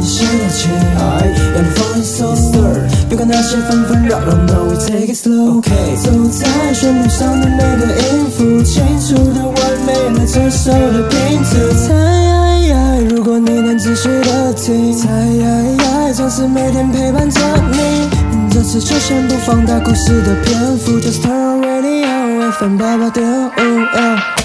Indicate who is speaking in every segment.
Speaker 1: 现在起，I'm falling so slow，别管那些纷纷扰扰，No we take it slow。走在旋律上的每个音符，清楚的完美了这首的拼图。猜，如果你能仔细的听，猜，总是每天陪伴着你。这次就先不放大故事的篇幅，Just turn on radio，FM 八八点五。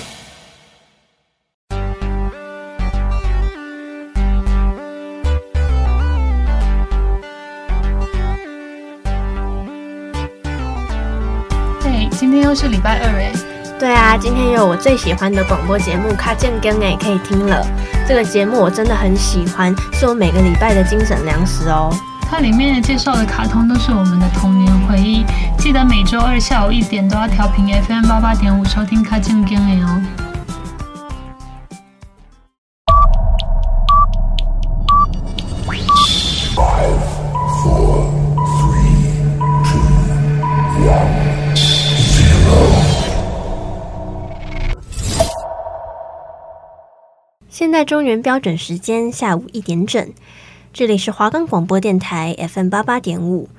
Speaker 2: 是礼拜二哎，
Speaker 3: 对啊，今天有我最喜欢的广播节目《卡健更》哎，可以听了。这个节目我真的很喜欢，是我每个礼拜的精神粮食哦。
Speaker 2: 它里面介绍的卡通都是我们的童年回忆，记得每周二下午一点都要调频 FM 八八点五收听《卡健更》哎哦。
Speaker 3: 在中原标准时间下午一点整，这里是华冈广播电台 FM 八八点五。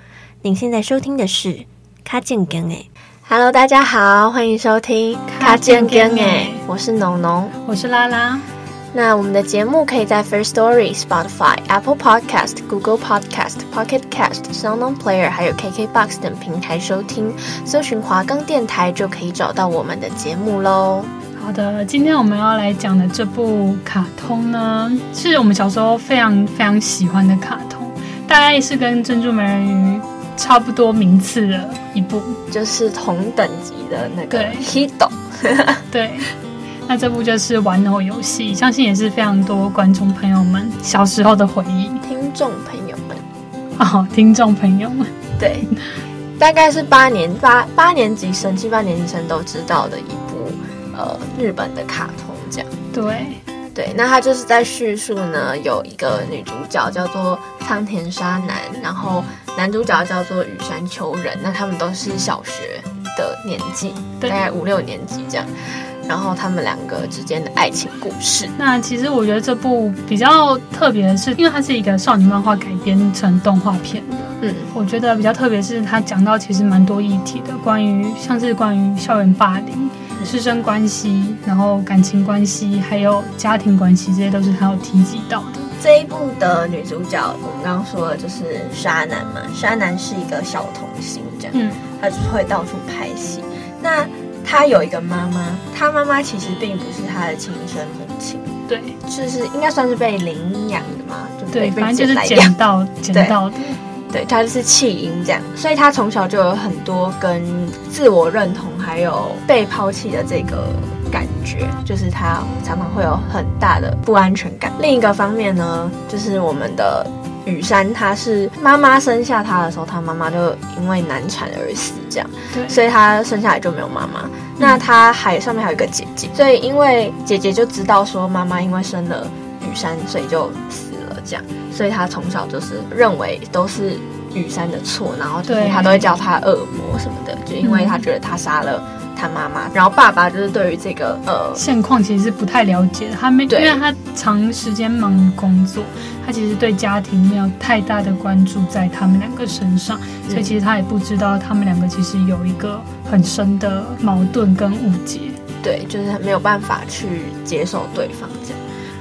Speaker 3: 您现在收听的是《卡健更》诶，Hello，大家好，欢迎收听《卡健更》诶，我是农农，
Speaker 2: 我是拉拉。
Speaker 3: 那我们的节目可以在 First Story、Spotify、Apple Podcast、Google Podcast、Pocket Cast、SoundOn Player 还有 KKBox 等平台收听，搜寻华冈电台就可以找到我们的节目喽。
Speaker 2: 好的，今天我们要来讲的这部卡通呢，是我们小时候非常非常喜欢的卡通，大概是跟《珍珠美人鱼》差不多名次的一部，
Speaker 3: 就是同等级的那个 Hito。
Speaker 2: 对，那这部就是《玩偶游戏》，相信也是非常多观众朋友们小时候的回忆。
Speaker 3: 听众朋友们，
Speaker 2: 哦，听众朋友们，
Speaker 3: 对，大概是八年八八年级生、七八年级生都知道的一部。呃，日本的卡通这样，
Speaker 2: 对
Speaker 3: 对，那他就是在叙述呢，有一个女主角叫做仓田沙南，然后男主角叫做羽山秋人，那他们都是小学的年纪，大概五六年级这样，然后他们两个之间的爱情故事。
Speaker 2: 那其实我觉得这部比较特别的是，因为它是一个少女漫画改编成动画片的，
Speaker 3: 嗯，
Speaker 2: 我觉得比较特别是它讲到其实蛮多议题的，关于像是关于校园霸凌。师生关系，然后感情关系，还有家庭关系，这些都是他有提及到的。
Speaker 3: 这一部的女主角，我们刚刚说的就是沙男嘛。沙男是一个小童星，这样，嗯，她就会到处拍戏。那他有一个妈妈，他妈妈其实并不是他的亲生母亲，
Speaker 2: 对，
Speaker 3: 就是应该算是被领养的嘛，就
Speaker 2: 对，反正就是捡到 捡到的。
Speaker 3: 对，他就是弃婴这样，所以他从小就有很多跟自我认同还有被抛弃的这个感觉，就是他常常会有很大的不安全感。另一个方面呢，就是我们的雨山，他是妈妈生下他的时候，他妈妈就因为难产而死，这样，对，所以他生下来就没有妈妈。嗯、那他还上面还有一个姐姐，所以因为姐姐就知道说妈妈因为生了雨山，所以就死了这样。所以他从小就是认为都是雨山的错，然后就是他都会叫他恶魔什么的，就因为他觉得他杀了他妈妈。然后爸爸就是对于这个呃
Speaker 2: 现况其实是不太了解的，他没，因为他长时间忙于工作，他其实对家庭没有太大的关注在他们两个身上，所以其实他也不知道他们两个其实有一个很深的矛盾跟误解。
Speaker 3: 对，就是没有办法去接受对方这样。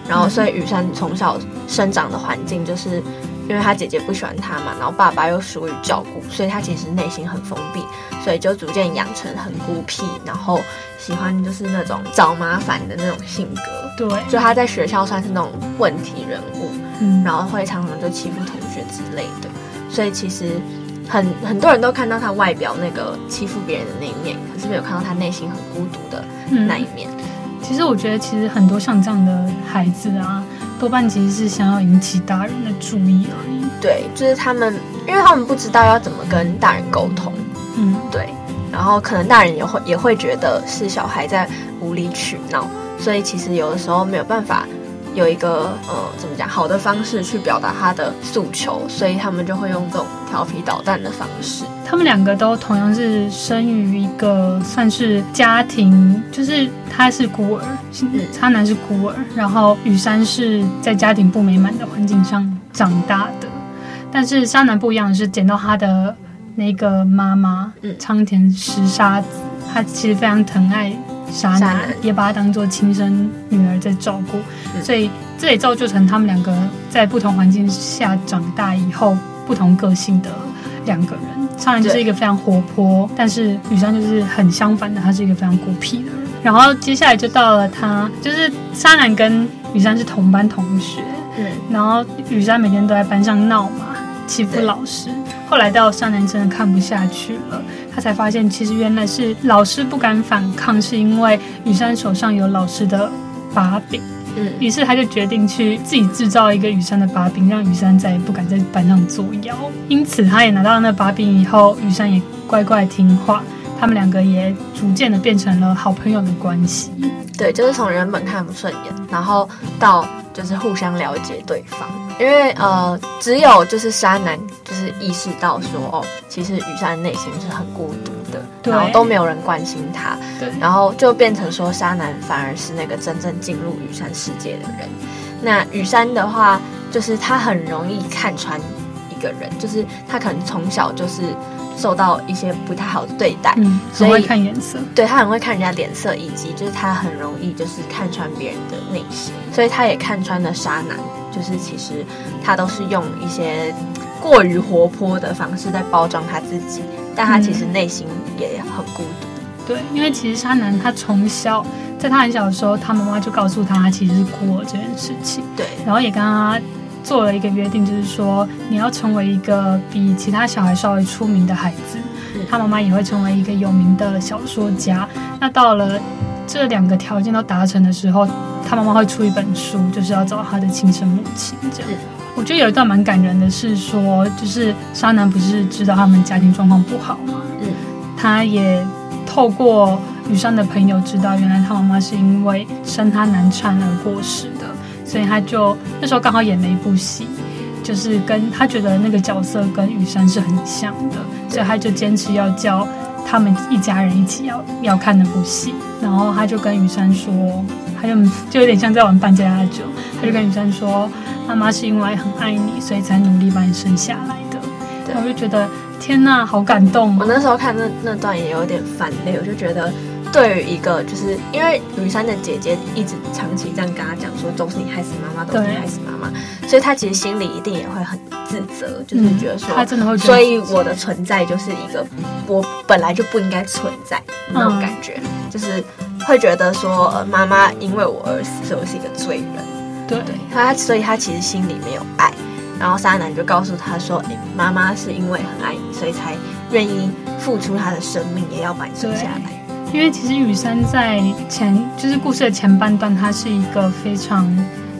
Speaker 3: 然后，所以雨山从小生长的环境，就是因为他姐姐不喜欢他嘛，然后爸爸又疏于照顾，所以他其实内心很封闭，所以就逐渐养成很孤僻，然后喜欢就是那种找麻烦的那种性格。
Speaker 2: 对，
Speaker 3: 就他在学校算是那种问题人物，嗯，然后会常常就欺负同学之类的，所以其实很很多人都看到他外表那个欺负别人的那一面，可是没有看到他内心很孤独的那一面。嗯
Speaker 2: 其实我觉得，其实很多像这样的孩子啊，多半其实是想要引起大人的注意而已。
Speaker 3: 对，就是他们，因为他们不知道要怎么跟大人沟通。
Speaker 2: 嗯，
Speaker 3: 对。然后可能大人也会也会觉得是小孩在无理取闹，所以其实有的时候没有办法有一个呃怎么讲好的方式去表达他的诉求，所以他们就会用这种调皮捣蛋的方式。
Speaker 2: 他们两个都同样是生于一个算是家庭，就是他是孤儿，渣男是孤儿，然后雨山是在家庭不美满的环境上长大的。但是沙男不一样的是，捡到他的那个妈妈嗯仓田实沙子，他其实非常疼爱纱南，也把她当做亲生女儿在照顾，所以这也造就成他们两个在不同环境下长大以后不同个性的两个人。纱南就是一个非常活泼，但是雨山就是很相反的，他是一个非常孤僻的人。然后接下来就到了他，就是沙男跟雨山是同班同学，嗯，然后雨山每天都在班上闹嘛。欺负老师，后来到沙男真的看不下去了，他才发现其实原来是老师不敢反抗，是因为雨山手上有老师的把柄。嗯，于是他就决定去自己制造一个雨山的把柄，让雨山再也不敢在班上作妖。因此，他也拿到那把柄以后，雨山也乖乖听话，他们两个也逐渐的变成了好朋友的关系。
Speaker 3: 对，就是从原本看不顺眼，然后到就是互相了解对方。因为呃，只有就是沙男就是意识到说，哦，其实雨山内心是很孤独的，然后都没有人关心他，对，然后就变成说沙男反而是那个真正进入雨山世界的人。那雨山的话，就是他很容易看穿一个人，就是他可能从小就是受到一些不太好的对待，
Speaker 2: 嗯，所以会看颜色，
Speaker 3: 对，他很会看人家脸色，以及就是他很容易就是看穿别人的内心，所以他也看穿了沙男。就是其实他都是用一些过于活泼的方式在包装他自己，但他其实内心也很孤独。
Speaker 2: 对，因为其实沙男他从小在他很小的时候，他妈妈就告诉他他其实是孤儿这件事情。
Speaker 3: 对，
Speaker 2: 然后也跟他做了一个约定，就是说你要成为一个比其他小孩稍微出名的孩子，他妈妈也会成为一个有名的小说家。那到了这两个条件都达成的时候，他妈妈会出一本书，就是要找他的亲生母亲。这样，我觉得有一段蛮感人的是说，就是沙男不是知道他们家庭状况不好吗？嗯，他也透过雨山的朋友知道，原来他妈妈是因为生他难产而过世的，所以他就那时候刚好演了一部戏，就是跟他觉得那个角色跟雨山是很像的，所以他就坚持要叫他们一家人一起要要看那部戏，然后他就跟雨山说。他就就有点像在玩扮家家酒，他就跟雨山说：“妈妈是因为很爱你，所以才努力把你生下来的。”对，我就觉得天呐，好感动哦！
Speaker 3: 我那时候看那那段也有点反泪，我就觉得，对于一个就是因为雨山的姐姐一直长期这样跟他讲说：“都是你害死妈妈，都是你害死妈妈。”所以他其实心里一定也会很自责，就是觉得说，
Speaker 2: 他真的会，
Speaker 3: 所以我的存在就是一个我本来就不应该存在那种感觉，就是。会觉得说，呃，妈妈因为我而死，所以我是一个罪人。
Speaker 2: 对，
Speaker 3: 对他，所以他其实心里没有爱。然后沙男就告诉他说：“哎，妈妈是因为很爱你，所以才愿意付出她的生命，也要把你生下来。”
Speaker 2: 因为其实雨山在前，就是故事的前半段，他是一个非常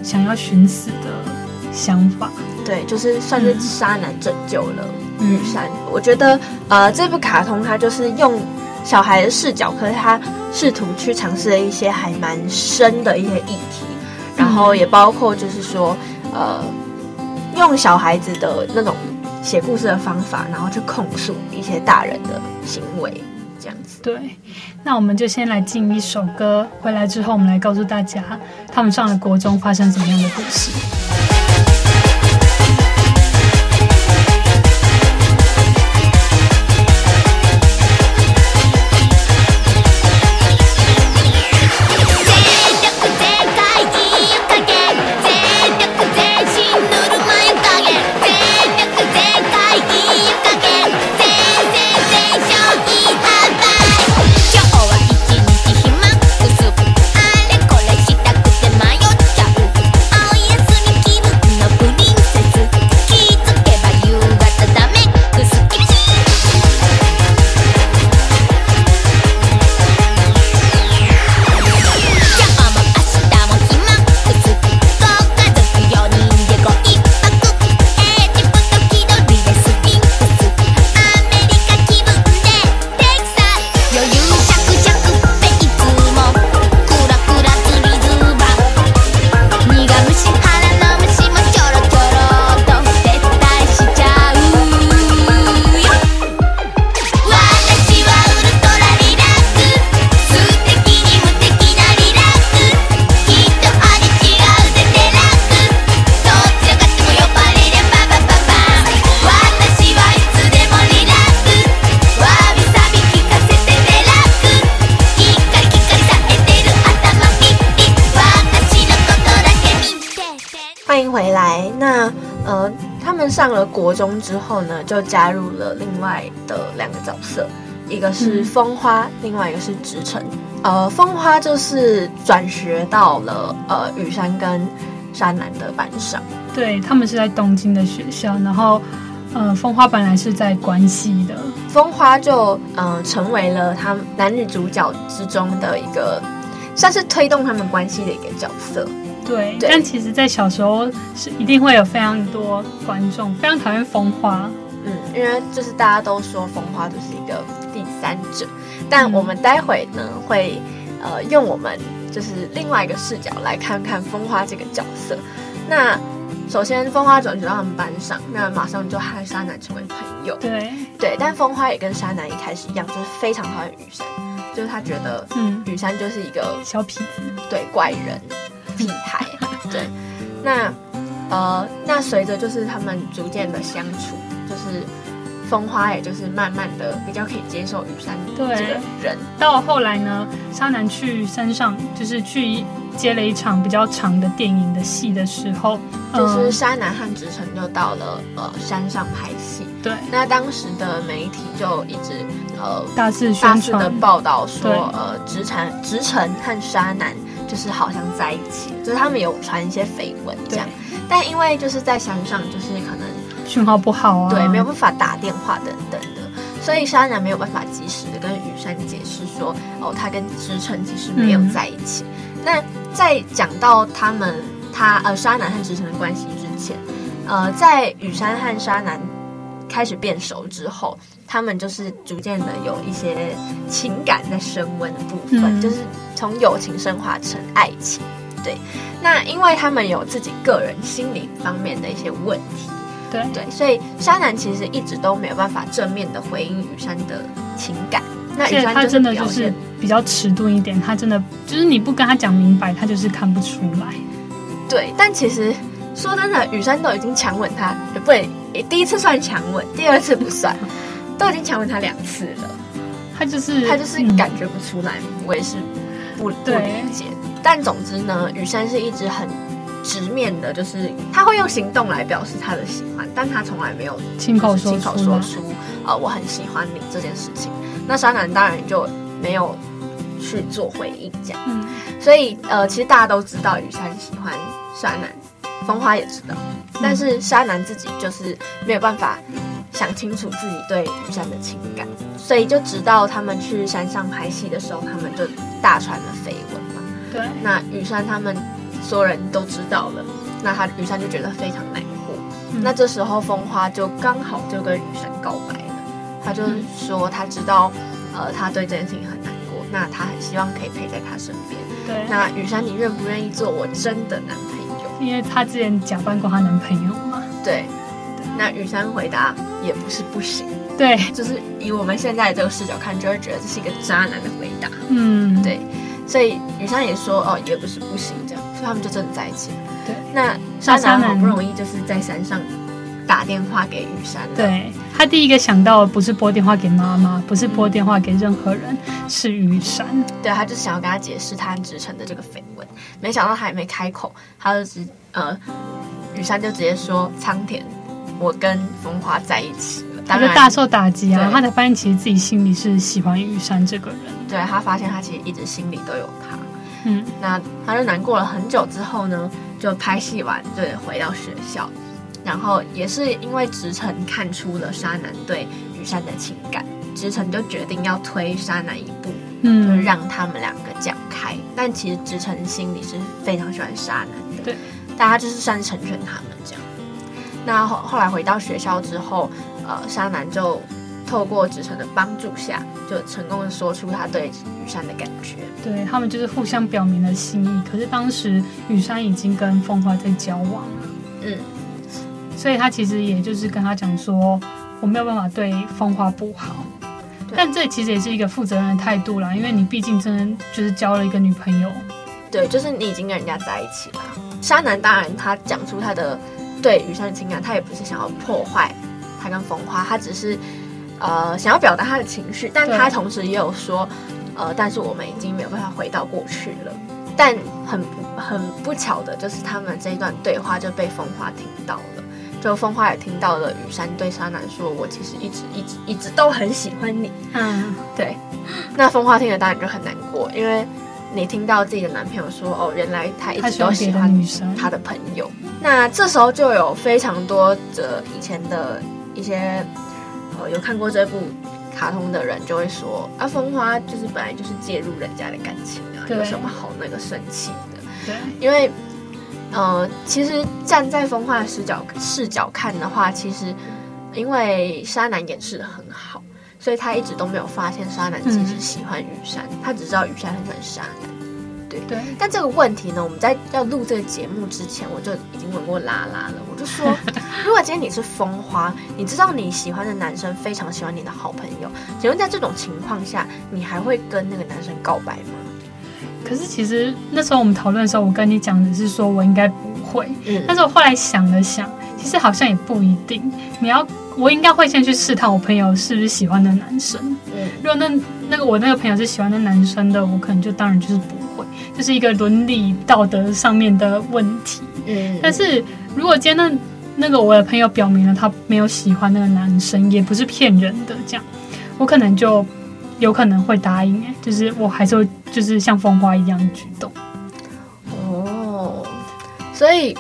Speaker 2: 想要寻死的想法。
Speaker 3: 对，就是算是渣男拯救了雨山。嗯。我觉得，呃，这部卡通它就是用。小孩的视角，可是他试图去尝试了一些还蛮深的一些议题，然后也包括就是说，呃，用小孩子的那种写故事的方法，然后去控诉一些大人的行为，这样子。
Speaker 2: 对，那我们就先来进一首歌，回来之后我们来告诉大家，他们上了国中发生什么样的故事。
Speaker 3: 中之后呢，就加入了另外的两个角色，一个是风花，嗯、另外一个是直城。呃，风花就是转学到了呃羽山跟山南的班上，
Speaker 2: 对，他们是在东京的学校，然后呃，风花本来是在关西的，
Speaker 3: 风花就呃成为了他们男女主角之中的一个，算是推动他们关系的一个角色。
Speaker 2: 对，对，但其实，在小时候是一定会有非常多观众非常讨厌风花，
Speaker 3: 嗯，因为就是大家都说风花就是一个第三者，但我们待会呢会呃用我们就是另外一个视角来看看风花这个角色。那首先，风花转学到他们班上，那马上就和沙男成为朋友。
Speaker 2: 对
Speaker 3: 对，但风花也跟沙男一开始一样，就是非常讨厌雨山，就是他觉得嗯雨山就是一个
Speaker 2: 小痞子，
Speaker 3: 对怪人。屁孩，对，那呃，那随着就是他们逐渐的相处，就是风花也就是慢慢的比较可以接受雨山这个人。
Speaker 2: 到后来呢，沙男去山上，就是去接了一场比较长的电影的戏的时候，
Speaker 3: 就是沙男和直成就到了呃山上拍戏。
Speaker 2: 对，
Speaker 3: 那当时的媒体就一直呃
Speaker 2: 大肆
Speaker 3: 大肆的报道说，呃，直澄直成和纱南。就是好像在一起，就是他们有传一些绯闻这样，但因为就是在山上，就是可能
Speaker 2: 讯号不好啊，
Speaker 3: 对，没有办法打电话等等的，所以沙男没有办法及时的跟雨山解释说，哦，他跟直澄其实没有在一起。嗯、那在讲到他们他呃沙男和直澄的关系之前，呃，在雨山和沙男开始变熟之后，他们就是逐渐的有一些情感在升温的部分，嗯、就是。从友情升华成爱情，对，那因为他们有自己个人心理方面的一些问题，
Speaker 2: 对
Speaker 3: 对，所以山南其实一直都没有办法正面的回应雨山的情感。那雨山
Speaker 2: 他真的就是比较迟钝一点，他真的就是你不跟他讲明白，他就是看不出来。
Speaker 3: 对，但其实说真的，雨山都已经强吻他，不对，第一次算强吻，第二次不算，都已经强吻他两次了，
Speaker 2: 他就是
Speaker 3: 他就是感觉不出来，嗯、我也是。不不理解，但总之呢，雨山是一直很直面的，就是他会用行动来表示他的喜欢，但他从来没有
Speaker 2: 亲口说
Speaker 3: 亲口说出呃我很喜欢你这件事情。那山南当然就没有去做回应，这样。嗯，所以呃，其实大家都知道雨山喜欢山南，风花也知道，但是山南自己就是没有办法。想清楚自己对雨山的情感，所以就直到他们去山上拍戏的时候，他们就大传了绯闻嘛。
Speaker 2: 对，
Speaker 3: 那雨山他们所有人都知道了，那他雨山就觉得非常难过。嗯、那这时候风花就刚好就跟雨山告白了，他就说他知道，呃，他对这件事情很难过，那他很希望可以陪在他身边。
Speaker 2: 对，
Speaker 3: 那雨山，你愿不愿意做我真的男朋友？
Speaker 2: 因为他之前假扮过他男朋友嘛。
Speaker 3: 对。那雨山回答也不是不行，
Speaker 2: 对，
Speaker 3: 就是以我们现在这个视角看，就会觉得这是一个渣男的回答，
Speaker 2: 嗯，
Speaker 3: 对，所以雨山也说哦，也不是不行这样，所以他们就真的在一起。了。
Speaker 2: 对，
Speaker 3: 那纱南好不容易就是在山上打电话给雨山，
Speaker 2: 对，他第一个想到的不是拨电话给妈妈，不是拨电话给任何人，是雨山，
Speaker 3: 对，他就想要跟他解释他和直澄的这个绯闻，没想到他还没开口，他就直呃，雨山就直接说苍田。我跟风华在一起了，
Speaker 2: 他就大受打击啊！他才发现其实自己心里是喜欢玉山这个人。
Speaker 3: 对，他发现他其实一直心里都有他。
Speaker 2: 嗯，
Speaker 3: 那他就难过了很久之后呢，就拍戏完就回到学校，然后也是因为直澄看出了沙男对羽山的情感，直澄就决定要推沙男一步，嗯，就是让他们两个讲开。但其实直澄心里是非常喜欢沙男的，
Speaker 2: 对，
Speaker 3: 大家就是算是成全他们这样。那后后来回到学校之后，呃，沙男就透过直澄的帮助下，就成功的说出他对雨山的感觉。
Speaker 2: 对，他们就是互相表明了心意。可是当时雨山已经跟风花在交往了，
Speaker 3: 嗯，
Speaker 2: 所以他其实也就是跟他讲说，我没有办法对风花不好。但这其实也是一个负责任的态度啦，因为你毕竟真的就是交了一个女朋友。
Speaker 3: 对，就是你已经跟人家在一起了。沙男当然他讲出他的。对雨山的情感，他也不是想要破坏他跟风花，他只是呃想要表达他的情绪，但他同时也有说，呃，但是我们已经没有办法回到过去了。但很不很不巧的就是他们这一段对话就被风花听到了，就风花也听到了雨山对沙男说：“我其实一直一直一直都很喜欢你。”嗯，对。那风花听了当然就很难过，因为你听到自己的男朋友说：“哦，原来他一直都喜欢女生他的朋友。”那这时候就有非常多的以前的一些呃有看过这部卡通的人就会说：“啊，风花就是本来就是介入人家的感情啊，有什么好那个生气的？”对，因为呃，其实站在风花的视角视角看的话，其实因为沙南演示的很好。所以他一直都没有发现沙男其实喜欢雨山，嗯、他只知道雨山很喜欢沙南。对对。但这个问题呢，我们在要录这个节目之前，我就已经问过拉拉了。我就说，如果今天你是风花，你知道你喜欢的男生非常喜欢你的好朋友，请问在这种情况下，你还会跟那个男生告白吗？
Speaker 2: 可是其实那时候我们讨论的时候，我跟你讲的是说我应该不会。嗯。但是我后来想了想，其实好像也不一定。你要。我应该会先去试探我朋友是不是喜欢的男生。嗯，如果那那个我那个朋友是喜欢的男生的，我可能就当然就是不会，就是一个伦理道德上面的问题。嗯，但是如果今天那那个我的朋友表明了他没有喜欢那个男生，也不是骗人的，这样我可能就有可能会答应。哎，就是我还是会就是像风花一样举动。
Speaker 3: 哦，所以。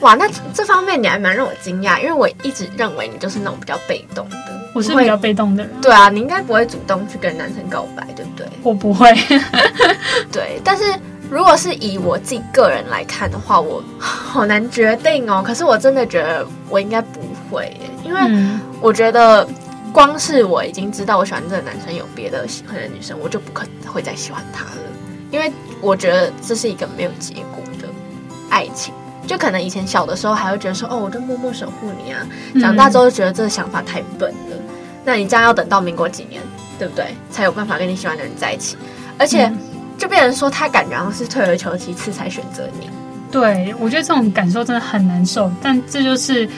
Speaker 3: 哇，那这方面你还蛮让我惊讶，因为我一直认为你就是那种比较被动的。
Speaker 2: 我是比较被动的人。
Speaker 3: 对啊，你应该不会主动去跟男生告白，对不对？
Speaker 2: 我不会。
Speaker 3: 对，但是如果是以我自己个人来看的话，我好难决定哦。可是我真的觉得我应该不会耶，因为我觉得光是我已经知道我喜欢这个男生有别的喜欢的女生，我就不可能会再喜欢他了，因为我觉得这是一个没有结果的爱情。就可能以前小的时候还会觉得说，哦，我就默默守护你啊。长大之后觉得这个想法太笨了。嗯、那你这样要等到民国几年，对不对？才有办法跟你喜欢的人在一起。而且就变成说，他感觉好像是退而求其次才选择你。
Speaker 2: 对，我觉得这种感受真的很难受。但这就是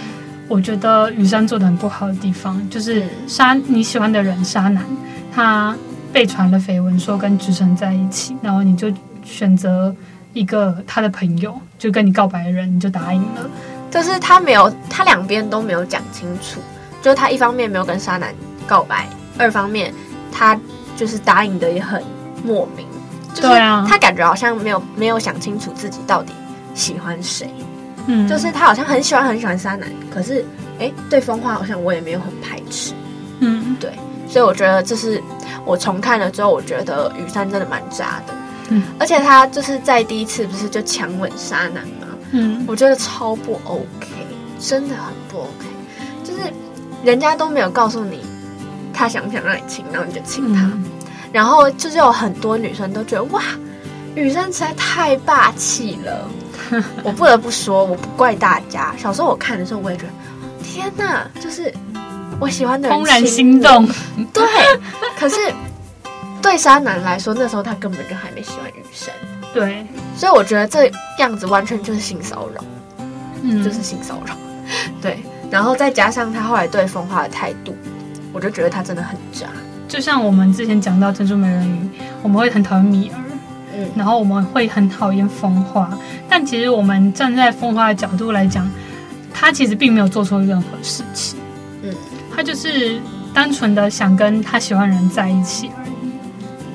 Speaker 2: 我觉得雨山做的很不好的地方，就是纱你喜欢的人纱南，他被传了绯闻说跟直成在一起，然后你就选择。一个他的朋友就跟你告白的人，你就答应了，
Speaker 3: 就是他没有，他两边都没有讲清楚，就他一方面没有跟沙男告白，二方面他就是答应的也很莫名，就是他感觉好像没有没有想清楚自己到底喜欢谁，嗯，就是他好像很喜欢很喜欢沙男，可是哎，对风花好像我也没有很排斥，嗯，对，所以我觉得这是我重看了之后，我觉得雨山真的蛮渣的。嗯，而且他就是在第一次不是就强吻沙男吗？嗯，我觉得超不 OK，真的很不 OK。就是人家都没有告诉你他想不想让你亲，然后你就亲他，嗯、然后就是有很多女生都觉得哇，女生实在太霸气了。我不得不说，我不怪大家。小时候我看的时候，我也觉得天哪，就是我喜欢的人，怦
Speaker 2: 然心动。
Speaker 3: 对，可是。对沙男来说，那时候他根本就还没喜欢雨神，
Speaker 2: 对，
Speaker 3: 所以我觉得这样子完全就是性骚扰，嗯，就是性骚扰，对，然后再加上他后来对风花的态度，我就觉得他真的很渣。
Speaker 2: 就像我们之前讲到珍珠美人鱼，我们会很讨厌米儿，嗯，然后我们会很讨厌风花，但其实我们站在风花的角度来讲，他其实并没有做错任何事情，嗯，他就是单纯的想跟他喜欢的人在一起。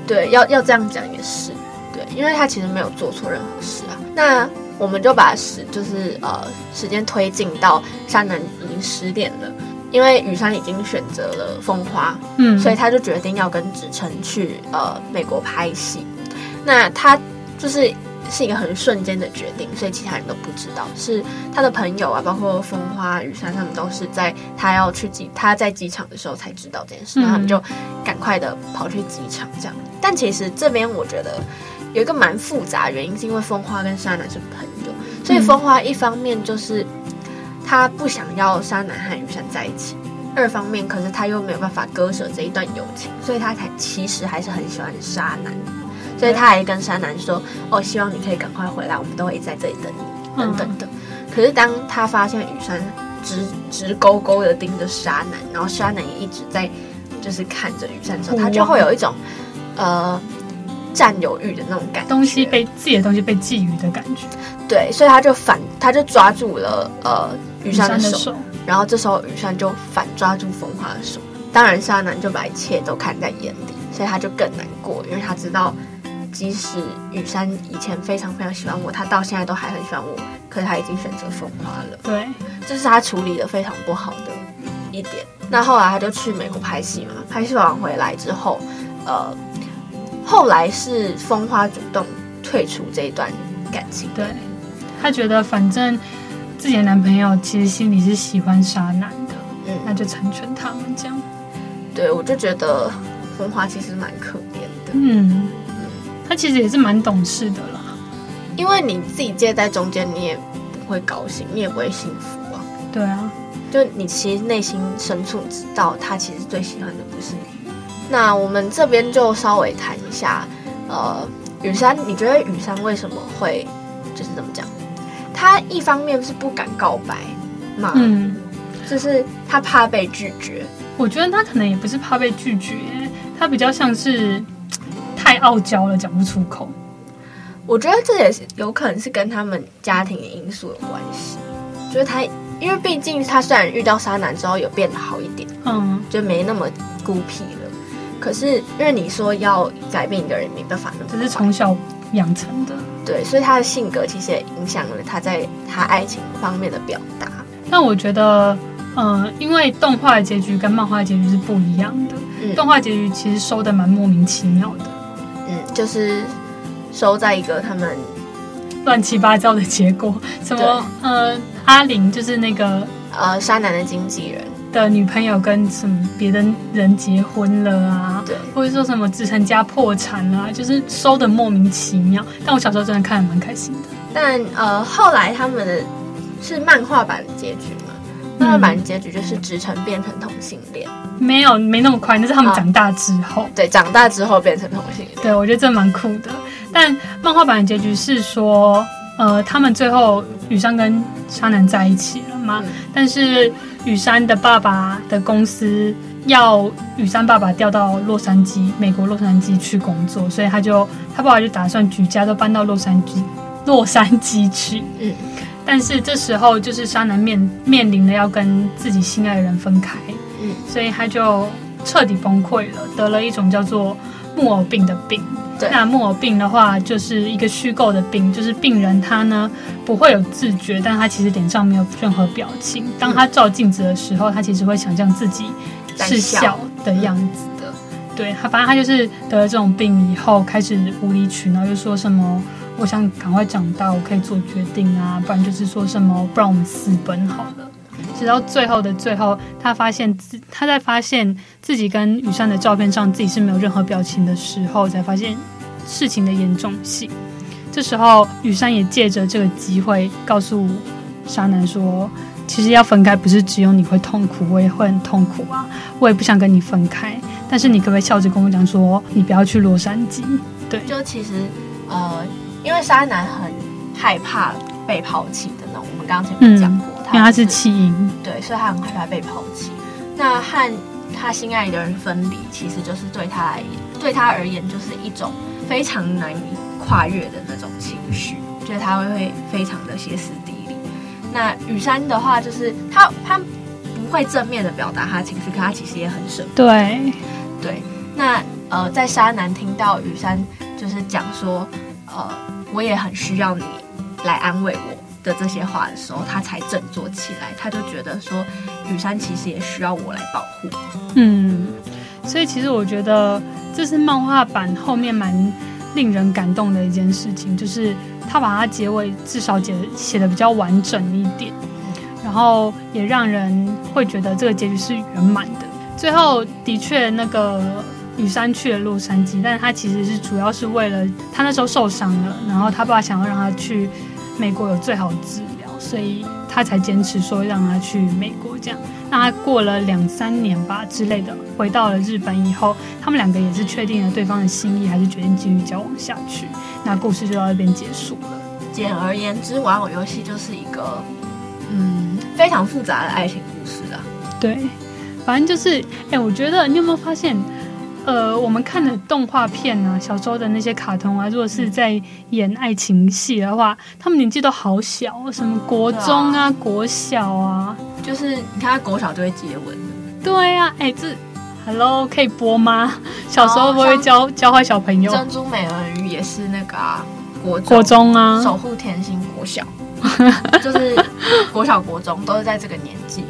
Speaker 3: 对，要要这样讲也是，对，因为他其实没有做错任何事啊。那我们就把时就是呃时间推进到山南已经十点了，因为雨山已经选择了风花，嗯，所以他就决定要跟子辰去呃美国拍戏。那他就是。是一个很瞬间的决定，所以其他人都不知道。是他的朋友啊，包括风花、雨山，他们都是在他要去机，他在机场的时候才知道这件事，然后他们就赶快的跑去机场这样。但其实这边我觉得有一个蛮复杂的原因，是因为风花跟沙男是朋友，所以风花一方面就是他不想要沙男和雨山在一起，二方面可是他又没有办法割舍这一段友情，所以他才其实还是很喜欢纱南。所以他还跟山南说：“哦，希望你可以赶快回来，我们都会一直在这里等你，等等的。”可是当他发现雨山直直勾勾的盯着沙南，然后沙南也一直在就是看着雨山的时候，他就会有一种呃占有欲的那种感觉，
Speaker 2: 东西被自己的东西被觊觎的感觉。
Speaker 3: 对，所以他就反，他就抓住了呃雨山的手，然后这时候雨山就反抓住风花的手，当然沙南就把一切都看在眼里，所以他就更难过，因为他知道，即使雨山以前非常非常喜欢我，他到现在都还很喜欢我，可是他已经选择风花了。
Speaker 2: 对，
Speaker 3: 这是他处理的非常不好的一点。那后来他就去美国拍戏嘛，拍戏完回来之后，呃，后来是风花主动退出这一段感情。
Speaker 2: 对。他觉得反正自己的男朋友其实心里是喜欢沙男的，嗯，那就成全他们这样。
Speaker 3: 对，我就觉得风花其实蛮可怜的，
Speaker 2: 嗯嗯，他其实也是蛮懂事的啦。
Speaker 3: 因为你自己介在中间，你也不会高兴，你也不会幸福啊。
Speaker 2: 对啊，
Speaker 3: 就你其实内心深处知道，他其实最喜欢的不是你。那我们这边就稍微谈一下，呃，雨山，你觉得雨山为什么会就是怎么讲？他一方面是不敢告白嘛，嗯，就是他怕被拒绝。
Speaker 2: 我觉得他可能也不是怕被拒绝，他比较像是太傲娇了，讲不出口。
Speaker 3: 我觉得这也是有可能是跟他们家庭的因素有关系。就是他，因为毕竟他虽然遇到渣男之后有变得好一点，嗯，就没那么孤僻了。可是因为你说要改变一个人，没办法那么，
Speaker 2: 这是从小养成的。
Speaker 3: 对，所以他的性格其实也影响了他在他爱情方面的表达。
Speaker 2: 但我觉得，呃，因为动画的结局跟漫画的结局是不一样的。嗯，动画结局其实收的蛮莫名其妙的。
Speaker 3: 嗯，就是收在一个他们
Speaker 2: 乱七八糟的结果，什么呃，阿玲就是那个
Speaker 3: 呃，沙男的经纪人。
Speaker 2: 的女朋友跟什么别的人结婚了啊？对，或者说什么子成家破产了啊，就是收的莫名其妙。但我小时候真的看的蛮开心的。
Speaker 3: 但呃，后来他们的是漫画版的结局嘛？漫画版的结局就是直成变成同性恋。
Speaker 2: 嗯，没有，没那么快，那是他们长大之后。
Speaker 3: 哦，对，长大之后变成同性恋。
Speaker 2: 对，我觉得这蛮酷的。但漫画版的结局是说，呃，他们最后雨山跟沙南在一起了嘛？嗯，但是。雨山的爸爸的公司要雨山爸爸调到洛杉矶，美国洛杉矶去工作，所以他就他爸爸就打算举家都搬到洛杉矶，洛杉矶去。嗯，但是这时候就是沙男面面临的要跟自己心爱的人分开，嗯，所以他就彻底崩溃了，得了一种叫做木偶病的病。对那木偶病的话，就是一个虚构的病，就是病人他呢不会有自觉，但他其实脸上没有任何表情。当他照镜子的时候，他其实会想象自己是笑的样子的。对他，反正他就是得了这种病以后，开始无理取闹，又说什么我想赶快长大，我可以做决定啊，不然就是说什么不然我们私奔好了。直到最后的最后，他发现自他在发现自己跟雨山的照片上自己是没有任何表情的时候，才发现事情的严重性。这时候，雨山也借着这个机会告诉沙南说：“其实要分开，不是只有你会痛苦，我也会很痛苦啊！我也不想跟你分开，但是你可不可以笑着跟我讲说，你不要去洛杉矶？”对，
Speaker 3: 就其实呃，因为沙男很害怕被抛弃的那种，我们刚刚前面讲过。嗯因为他是弃婴，
Speaker 2: 对，
Speaker 3: 所以他很害怕被抛弃。那和他心爱的人分离，其实就是对他来，对他而言，就是一种非常难以跨越的那种情绪，觉得他会会非常的歇斯底里。那雨山的话，就是他他不会正面的表达他的情绪，可他其实也很舍不得。
Speaker 2: 对
Speaker 3: 对。那呃，在沙男听到雨山就是讲说，呃，我也很需要你来安慰我。的这些话的时候，他才振作起来。他就觉得说，雨山其实也需要我来保护。
Speaker 2: 嗯，所以其实我觉得这是漫画版后面蛮令人感动的一件事情，就是他把它结尾至少写写的比较完整一点，然后也让人会觉得这个结局是圆满的。最后的确，那个羽山去了洛杉矶，但是他其实是主要是为了他那时候受伤了，然后他爸爸想要让他去。美国有最好的治疗，所以他才坚持说让他去美国。这样，那他过了两三年吧之类的，回到了日本以后，他们两个也是确定了对方的心意，还是决定继续交往下去。那故事就到这边结束了。
Speaker 3: 简而言之，玩偶游戏就是一个嗯非常复杂的爱情故事啊。
Speaker 2: 对，反正就是，哎、欸，我觉得你有没有发现，呃，我们看的动画片啊，小时候的那些卡通啊，如果是在演爱情戏的话，他们年纪都好小，什么国中啊、啊国小啊，
Speaker 4: 就是你看他国小就会接吻。
Speaker 2: 对啊，哎，这 Hello 可以播吗？小时候不会教教坏小朋友？
Speaker 4: 珍珠美人鱼也是那个啊，国中
Speaker 2: 国中啊，
Speaker 4: 守护甜心国小，就是国小国中都是在这个年纪。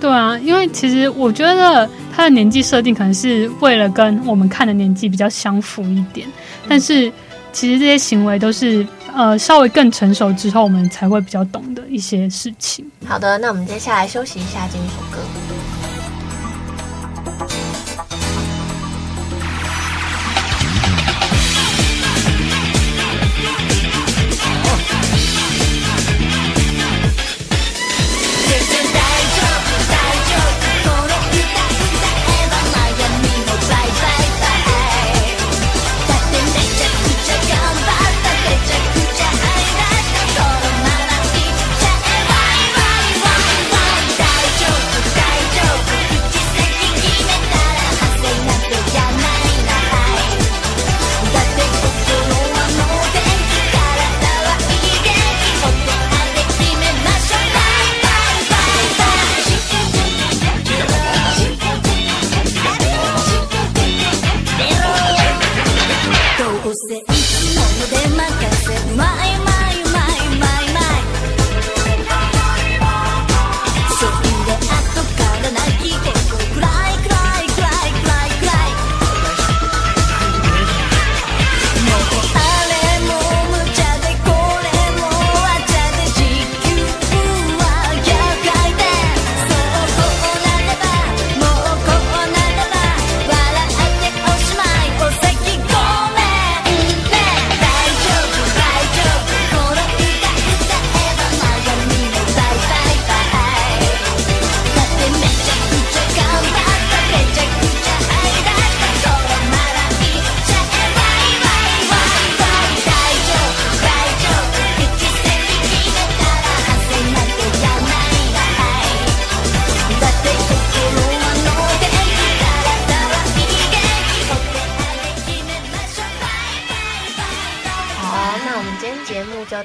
Speaker 2: 对啊，因为其实我觉得他的年纪设定可能是为了跟我们看的年纪比较相符一点，但是其实这些行为都是呃稍微更成熟之后我们才会比较懂的一些事情。
Speaker 4: 好的，那我们接下来休息一下，进一首歌。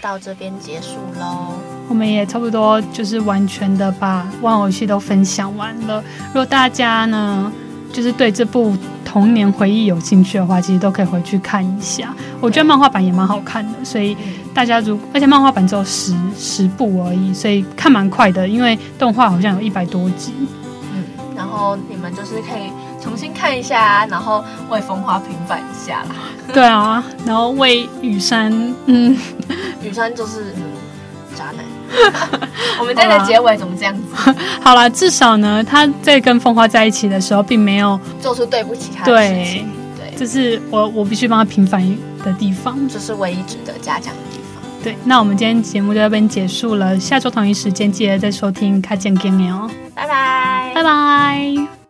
Speaker 4: 到这边结束喽，
Speaker 2: 我们也差不多就是完全的把玩偶戏都分享完了。如果大家呢，就是对这部童年回忆有兴趣的话，其实都可以回去看一下。我觉得漫画版也蛮好看的，所以大家如而且漫画版只有十十部而已，所以看蛮快的，因为动画好像有一百多集。
Speaker 4: 嗯，然后你们就是可以重新看一下，然后为风花平反一下啦。
Speaker 2: 对啊，然后为雨山，嗯。
Speaker 4: 雨山就是嗯，渣男。我们这个结尾怎么这样子？
Speaker 2: 好了，至少呢，他在跟风花在一起的时候，并没有
Speaker 4: 做出对不起他的事情。对，
Speaker 2: 对，这是我我必须帮他平反的地方，
Speaker 4: 这是唯一值得嘉奖的地方。
Speaker 2: 对，那我们今天节目就到这边结束了，下周同一时间记得再收听《卡见见》哦。
Speaker 4: 拜拜，
Speaker 2: 拜拜。